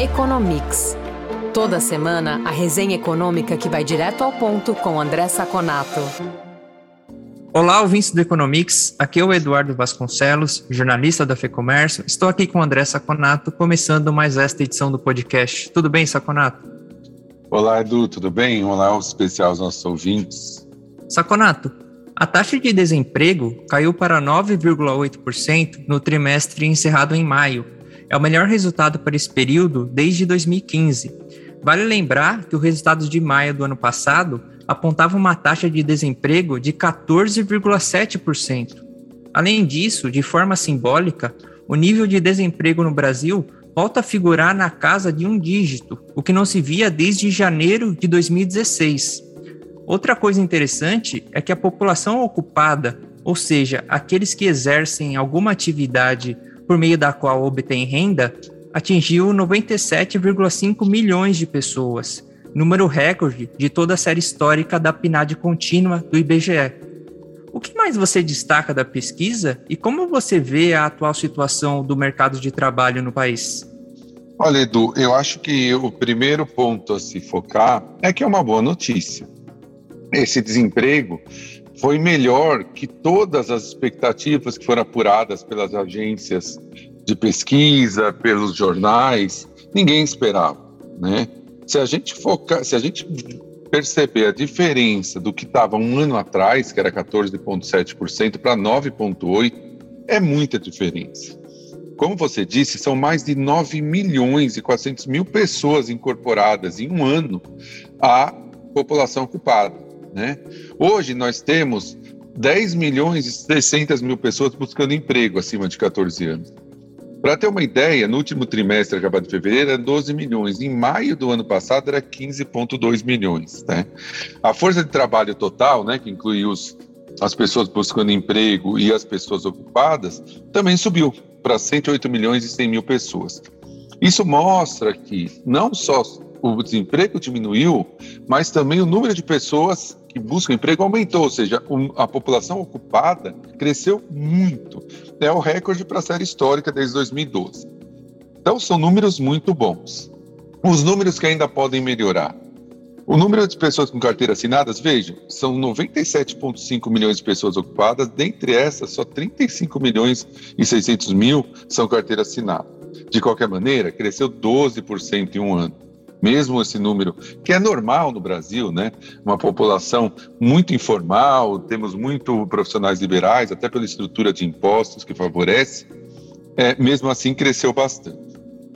Economics. Toda semana, a resenha econômica que vai direto ao ponto com André Saconato. Olá, ouvintes do Economics. Aqui é o Eduardo Vasconcelos, jornalista da FEComércio. Estou aqui com o André Saconato, começando mais esta edição do podcast. Tudo bem, Saconato? Olá, Edu, tudo bem? Olá, um especial aos nossos ouvintes. Saconato, a taxa de desemprego caiu para 9,8% no trimestre encerrado em maio. É o melhor resultado para esse período desde 2015. Vale lembrar que o resultado de maio do ano passado apontava uma taxa de desemprego de 14,7%. Além disso, de forma simbólica, o nível de desemprego no Brasil volta a figurar na casa de um dígito, o que não se via desde janeiro de 2016. Outra coisa interessante é que a população ocupada, ou seja, aqueles que exercem alguma atividade por meio da qual obtém renda, atingiu 97,5 milhões de pessoas, número recorde de toda a série histórica da PNAD contínua do IBGE. O que mais você destaca da pesquisa e como você vê a atual situação do mercado de trabalho no país? Olha, Edu, eu acho que o primeiro ponto a se focar é que é uma boa notícia esse desemprego foi melhor que todas as expectativas que foram apuradas pelas agências de pesquisa, pelos jornais, ninguém esperava, né? Se a gente focar, se a gente perceber a diferença do que estava um ano atrás, que era 14,7% para 9,8%, é muita diferença. Como você disse, são mais de 9 milhões e 400 mil pessoas incorporadas em um ano à população ocupada. Né? Hoje nós temos 10 milhões e 600 mil pessoas buscando emprego acima de 14 anos. Para ter uma ideia, no último trimestre, acabado de fevereiro, era 12 milhões. Em maio do ano passado, era 15,2 milhões. Né? A força de trabalho total, né, que inclui os, as pessoas buscando emprego e as pessoas ocupadas, também subiu para 108 milhões e 100 mil pessoas. Isso mostra que não só o desemprego diminuiu, mas também o número de pessoas que buscam emprego aumentou, ou seja, a população ocupada cresceu muito. É o recorde para a série histórica desde 2012. Então, são números muito bons. Os números que ainda podem melhorar. O número de pessoas com carteira assinadas, vejam, são 97,5 milhões de pessoas ocupadas, dentre essas, só 35 milhões e 600 mil são carteira assinada. De qualquer maneira, cresceu 12% em um ano mesmo esse número, que é normal no Brasil, né? Uma população muito informal, temos muito profissionais liberais, até pela estrutura de impostos que favorece, é, mesmo assim cresceu bastante.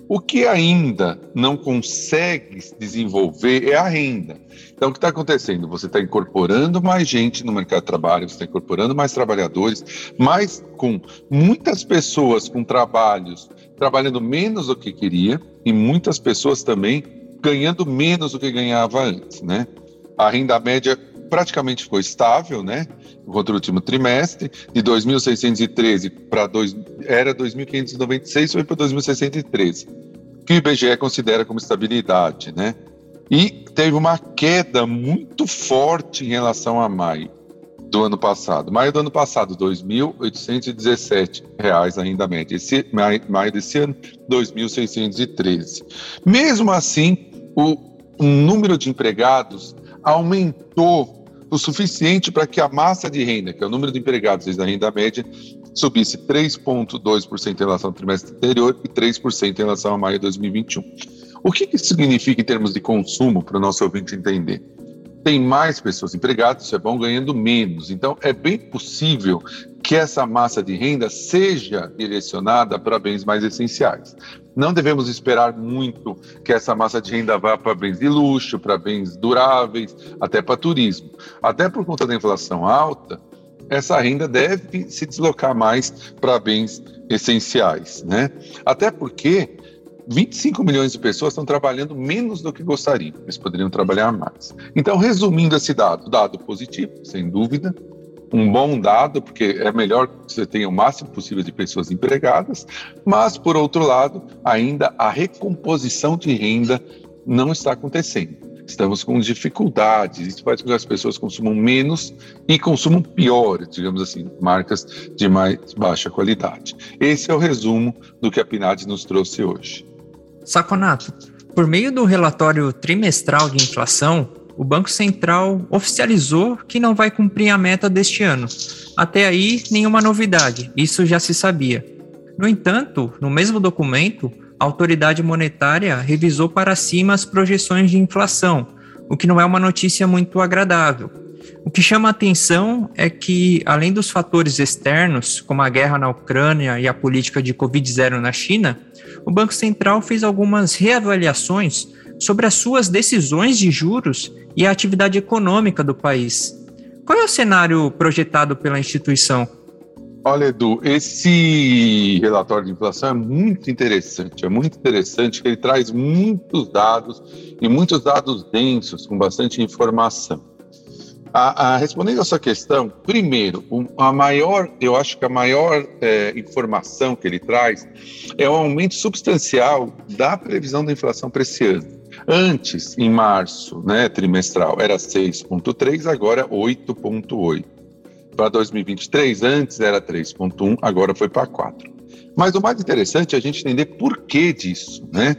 O que ainda não consegue desenvolver é a renda. Então, o que está acontecendo? Você está incorporando mais gente no mercado de trabalho, você está incorporando mais trabalhadores, mas com muitas pessoas com trabalhos trabalhando menos do que queria e muitas pessoas também ganhando menos do que ganhava antes, né? A renda média praticamente ficou estável, né? Contra o último trimestre, de 2.613 para era 2.596, foi para 2.613, que o IBGE considera como estabilidade, né? E teve uma queda muito forte em relação a maio do ano passado. Maio do ano passado, R$ 2.817 a renda média. Esse, maio, maio desse ano, 2.613. Mesmo assim, o, número de empregados aumentou o suficiente para que a massa de renda, que é o número de empregados desde a renda média, subisse 3,2% em relação ao trimestre anterior e 3% em relação a maio de 2021. O que isso significa em termos de consumo para o nosso ouvinte entender? Tem mais pessoas empregadas, isso é bom, ganhando menos. Então, é bem possível que essa massa de renda seja direcionada para bens mais essenciais. Não devemos esperar muito que essa massa de renda vá para bens de luxo, para bens duráveis, até para turismo. Até por conta da inflação alta, essa renda deve se deslocar mais para bens essenciais, né? Até porque 25 milhões de pessoas estão trabalhando menos do que gostariam, eles poderiam trabalhar mais. Então, resumindo esse dado, dado positivo, sem dúvida, um bom dado, porque é melhor que você tenha o máximo possível de pessoas empregadas, mas, por outro lado, ainda a recomposição de renda não está acontecendo. Estamos com dificuldades, isso faz com que as pessoas consumam menos e consumam pior, digamos assim, marcas de mais baixa qualidade. Esse é o resumo do que a PNAD nos trouxe hoje. Saconato, por meio do relatório trimestral de inflação, o Banco Central oficializou que não vai cumprir a meta deste ano. Até aí, nenhuma novidade, isso já se sabia. No entanto, no mesmo documento, a autoridade monetária revisou para cima as projeções de inflação, o que não é uma notícia muito agradável. O que chama a atenção é que, além dos fatores externos, como a guerra na Ucrânia e a política de Covid-0 na China, o Banco Central fez algumas reavaliações sobre as suas decisões de juros e a atividade econômica do país. Qual é o cenário projetado pela instituição? Olha, Edu, esse relatório de inflação é muito interessante. É muito interessante que ele traz muitos dados e muitos dados densos, com bastante informação. A, a, respondendo a sua questão, primeiro, a maior, eu acho que a maior é, informação que ele traz é o aumento substancial da previsão da inflação para esse ano. Antes, em março, né, trimestral, era 6,3, agora 8,8. Para 2023, antes era 3,1, agora foi para 4. Mas o mais interessante é a gente entender por que disso, né?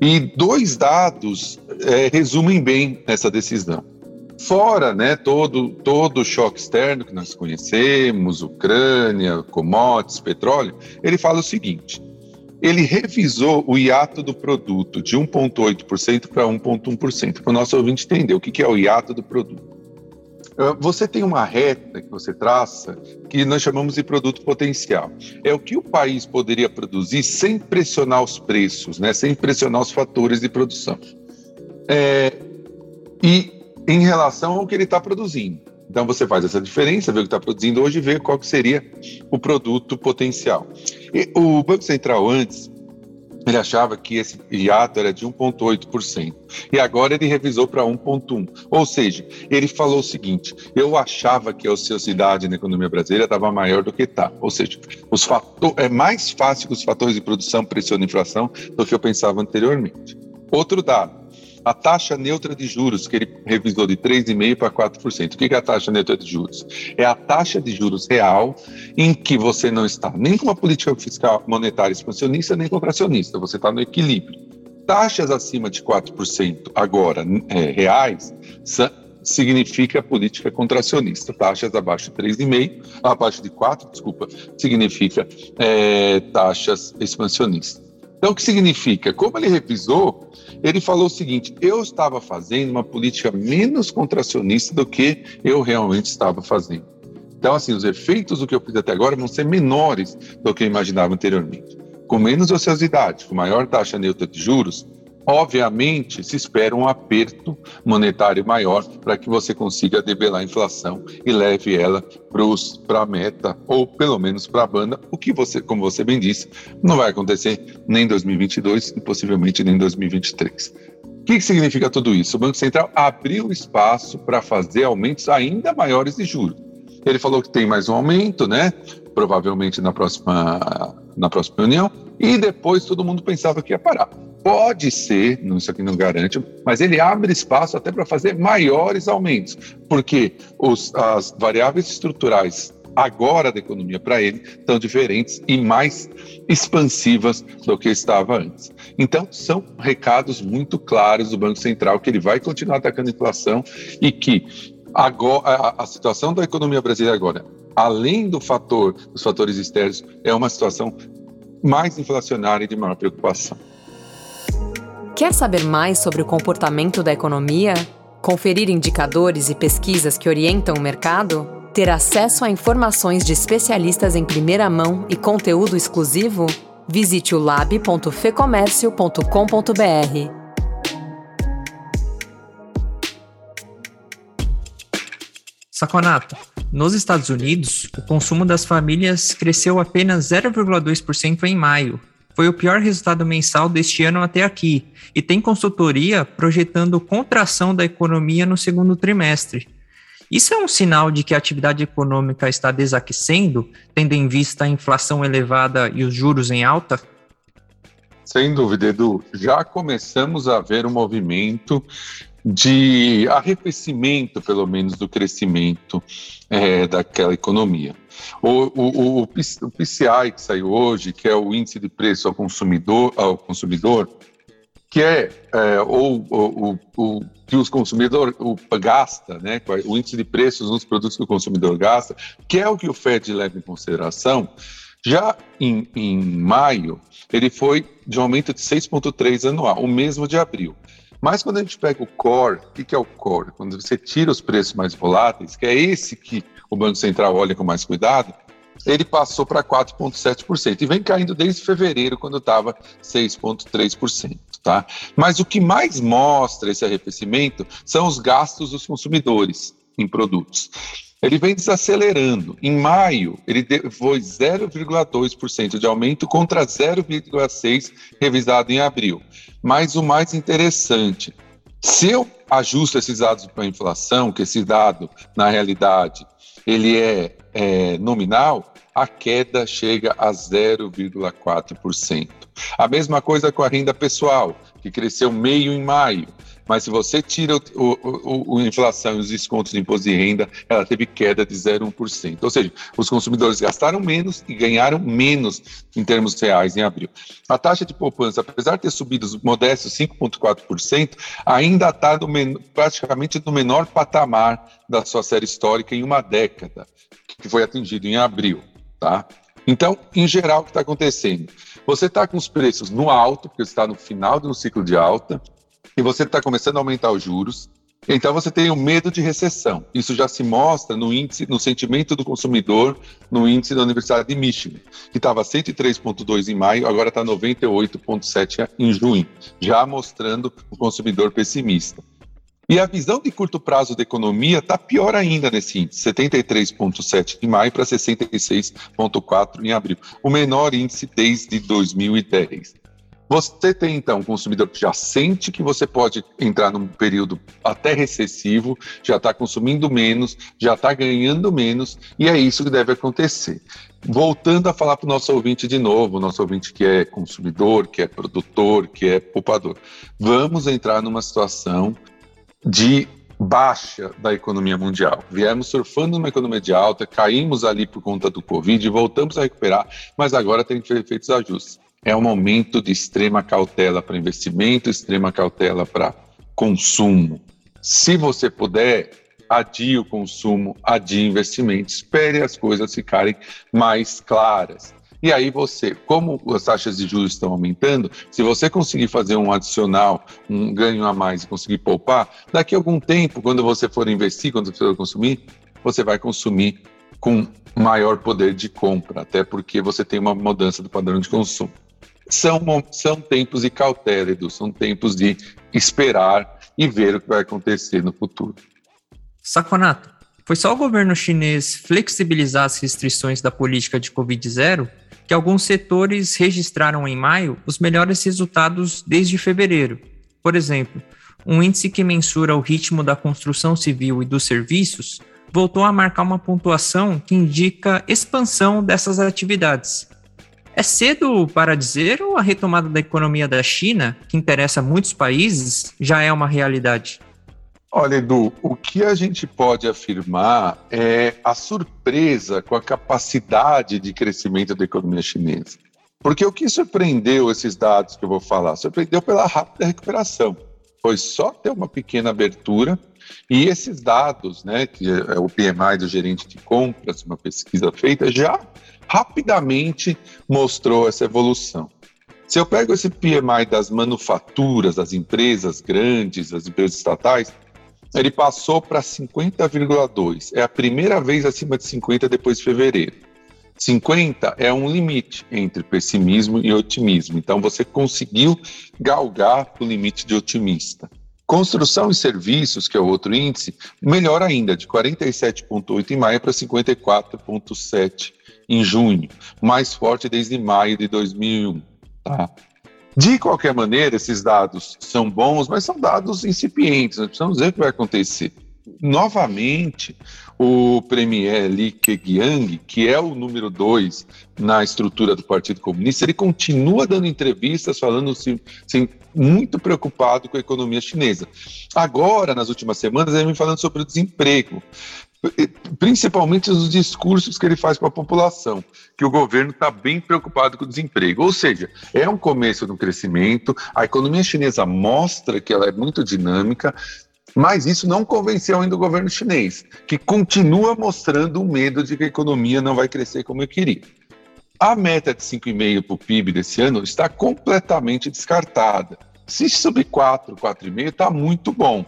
E dois dados é, resumem bem essa decisão. Fora né, todo, todo o choque externo que nós conhecemos, Ucrânia, commodities, petróleo, ele fala o seguinte: ele revisou o hiato do produto de 1,8% para 1,1%, para o nosso ouvinte entender o que é o hiato do produto. Ah, você tem uma reta que você traça que nós chamamos de produto potencial. É o que o país poderia produzir sem pressionar os preços, né? sem pressionar os fatores de produção. É, e em relação ao que ele está produzindo. Então você faz essa diferença, vê o que está produzindo hoje e vê qual que seria o produto potencial. E o Banco Central antes ele achava que esse hiato era de 1,8%. E agora ele revisou para 1,1%. Ou seja, ele falou o seguinte: eu achava que a ociosidade na economia brasileira estava maior do que está. Ou seja, os fator, é mais fácil que os fatores de produção pressionem a inflação do que eu pensava anteriormente. Outro dado: a taxa neutra de juros, que ele revisou de 3,5% para 4%. O que é a taxa neutra de juros? É a taxa de juros real em que você não está nem com uma política fiscal monetária expansionista, nem contracionista, você está no equilíbrio. Taxas acima de 4% agora é, reais significa política contracionista. Taxas abaixo de 3,5%, abaixo de 4%, desculpa, significa é, taxas expansionistas. Então, o que significa? Como ele revisou, ele falou o seguinte: eu estava fazendo uma política menos contracionista do que eu realmente estava fazendo. Então, assim, os efeitos do que eu fiz até agora vão ser menores do que eu imaginava anteriormente. Com menos ociosidade, com maior taxa neutra de juros, Obviamente, se espera um aperto monetário maior para que você consiga debelar a inflação e leve ela para a meta, ou pelo menos para a banda, o que você, como você bem disse, não vai acontecer nem em 2022 e possivelmente nem em 2023. O que significa tudo isso? O Banco Central abriu espaço para fazer aumentos ainda maiores de juros. Ele falou que tem mais um aumento, né? Provavelmente na próxima, na próxima reunião, e depois todo mundo pensava que ia parar. Pode ser, isso aqui não garante, mas ele abre espaço até para fazer maiores aumentos, porque os, as variáveis estruturais agora da economia para ele estão diferentes e mais expansivas do que estava antes. Então, são recados muito claros do Banco Central que ele vai continuar atacando a inflação e que agora, a, a situação da economia brasileira agora, além do fator, dos fatores externos, é uma situação mais inflacionária e de maior preocupação. Quer saber mais sobre o comportamento da economia? Conferir indicadores e pesquisas que orientam o mercado? Ter acesso a informações de especialistas em primeira mão e conteúdo exclusivo? Visite o lab.fecomércio.com.br. Saconato, nos Estados Unidos, o consumo das famílias cresceu apenas 0,2% em maio, foi o pior resultado mensal deste ano até aqui, e tem consultoria projetando contração da economia no segundo trimestre. Isso é um sinal de que a atividade econômica está desaquecendo, tendo em vista a inflação elevada e os juros em alta? Sem dúvida, Edu. Já começamos a ver um movimento de arrefecimento, pelo menos, do crescimento é, daquela economia. O, o, o, o, PCI que saiu hoje, que é o índice de preço ao consumidor, ao consumidor que é, é ou, o, o, que os consumidores o, gasta, né, o índice de preços nos produtos que o consumidor gasta, que é o que o Fed leva em consideração, já em, em maio, ele foi de um aumento de 6,3 anual, o mesmo de abril. Mas quando a gente pega o core, o que é o core? Quando você tira os preços mais voláteis, que é esse que o Banco Central olha com mais cuidado, ele passou para 4,7% e vem caindo desde fevereiro, quando estava 6,3%. Tá? Mas o que mais mostra esse arrefecimento são os gastos dos consumidores em produtos. Ele vem desacelerando. Em maio, ele foi 0,2% de aumento contra 0,6% revisado em abril. Mas o mais interessante, se eu ajusto esses dados para a inflação, que esse dado, na realidade, ele é, é nominal, a queda chega a 0,4%. A mesma coisa com a renda pessoal, que cresceu meio em maio. Mas se você tira o, o, o, inflação e os descontos de imposto de renda, ela teve queda de 0,1%. Ou seja, os consumidores gastaram menos e ganharam menos em termos reais em abril. A taxa de poupança, apesar de ter subido modestos 5,4%, ainda está praticamente no menor patamar da sua série histórica em uma década, que foi atingido em abril. Tá? Então, em geral, o que está acontecendo? Você está com os preços no alto, porque está no final de um ciclo de alta, e você está começando a aumentar os juros. Então você tem o medo de recessão. Isso já se mostra no índice, no sentimento do consumidor, no índice da Universidade de Michigan, que estava 103,2 em maio, agora está 98,7 em junho, já mostrando o consumidor pessimista. E a visão de curto prazo da economia está pior ainda nesse índice, 73,7 em maio para 66,4 em abril, o menor índice desde 2010. Você tem, então, um consumidor que já sente que você pode entrar num período até recessivo, já está consumindo menos, já está ganhando menos, e é isso que deve acontecer. Voltando a falar para o nosso ouvinte de novo, nosso ouvinte que é consumidor, que é produtor, que é poupador, vamos entrar numa situação de baixa da economia mundial. Viemos surfando numa economia de alta, caímos ali por conta do Covid, voltamos a recuperar, mas agora tem que ser feitos ajustes. É um momento de extrema cautela para investimento, extrema cautela para consumo. Se você puder, adie o consumo, adie investimento, espere as coisas ficarem mais claras. E aí você, como as taxas de juros estão aumentando, se você conseguir fazer um adicional, um ganho a mais e conseguir poupar, daqui a algum tempo, quando você for investir, quando você for consumir, você vai consumir com maior poder de compra, até porque você tem uma mudança do padrão de consumo. São, são tempos de cautela, são tempos de esperar e ver o que vai acontecer no futuro. Saconato, foi só o governo chinês flexibilizar as restrições da política de Covid-0 que alguns setores registraram em maio os melhores resultados desde fevereiro. Por exemplo, um índice que mensura o ritmo da construção civil e dos serviços voltou a marcar uma pontuação que indica expansão dessas atividades. É cedo para dizer ou a retomada da economia da China, que interessa muitos países, já é uma realidade? Olha, Edu, o que a gente pode afirmar é a surpresa com a capacidade de crescimento da economia chinesa. Porque o que surpreendeu esses dados que eu vou falar? Surpreendeu pela rápida recuperação. Foi só ter uma pequena abertura e esses dados, né, que é o PMI do gerente de compras, uma pesquisa feita, já rapidamente mostrou essa evolução. Se eu pego esse PMI das manufaturas, das empresas grandes, das empresas estatais, ele passou para 50,2. É a primeira vez acima de 50 depois de fevereiro. 50 é um limite entre pessimismo e otimismo. Então você conseguiu galgar o limite de otimista. Construção e serviços, que é o outro índice, melhor ainda, de 47,8 em maio para 54,7 em junho, mais forte desde maio de 2001. Tá? De qualquer maneira, esses dados são bons, mas são dados incipientes, nós precisamos ver o que vai acontecer. Novamente, o Premier Li Keqiang, que é o número dois na estrutura do Partido Comunista, ele continua dando entrevistas falando assim, muito preocupado com a economia chinesa. Agora, nas últimas semanas, ele vem falando sobre o desemprego. Principalmente os discursos que ele faz para a população, que o governo está bem preocupado com o desemprego. Ou seja, é um começo do crescimento, a economia chinesa mostra que ela é muito dinâmica, mas isso não convenceu ainda o governo chinês, que continua mostrando o medo de que a economia não vai crescer como eu queria. A meta de 5,5% para o PIB desse ano está completamente descartada. Se subir 4, 4,5%, está muito bom.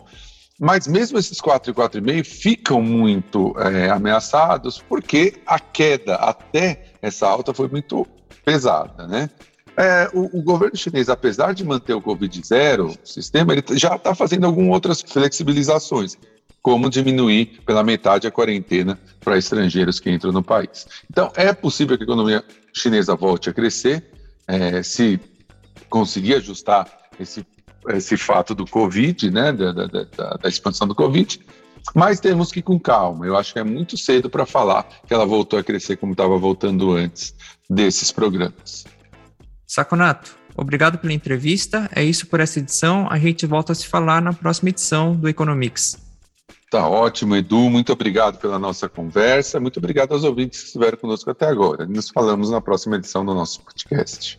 Mas mesmo esses 4 e 4,5 ficam muito é, ameaçados porque a queda até essa alta foi muito pesada, né? É, o, o, governo chinês, apesar de manter o Covid zero, o sistema, ele já está fazendo algumas outras flexibilizações, como diminuir pela metade a quarentena para estrangeiros que entram no país. Então, é possível que a economia chinesa volte a crescer, é, se conseguir ajustar esse esse fato do Covid, né, da, da, da, da expansão do Covid, mas temos que ir com calma. Eu acho que é muito cedo para falar que ela voltou a crescer como estava voltando antes desses programas. Saconato, obrigado pela entrevista. É isso por essa edição. A gente volta a se falar na próxima edição do Economics. Tá ótimo, Edu. Muito obrigado pela nossa conversa. Muito obrigado aos ouvintes que estiveram conosco até agora. Nos falamos na próxima edição do nosso podcast.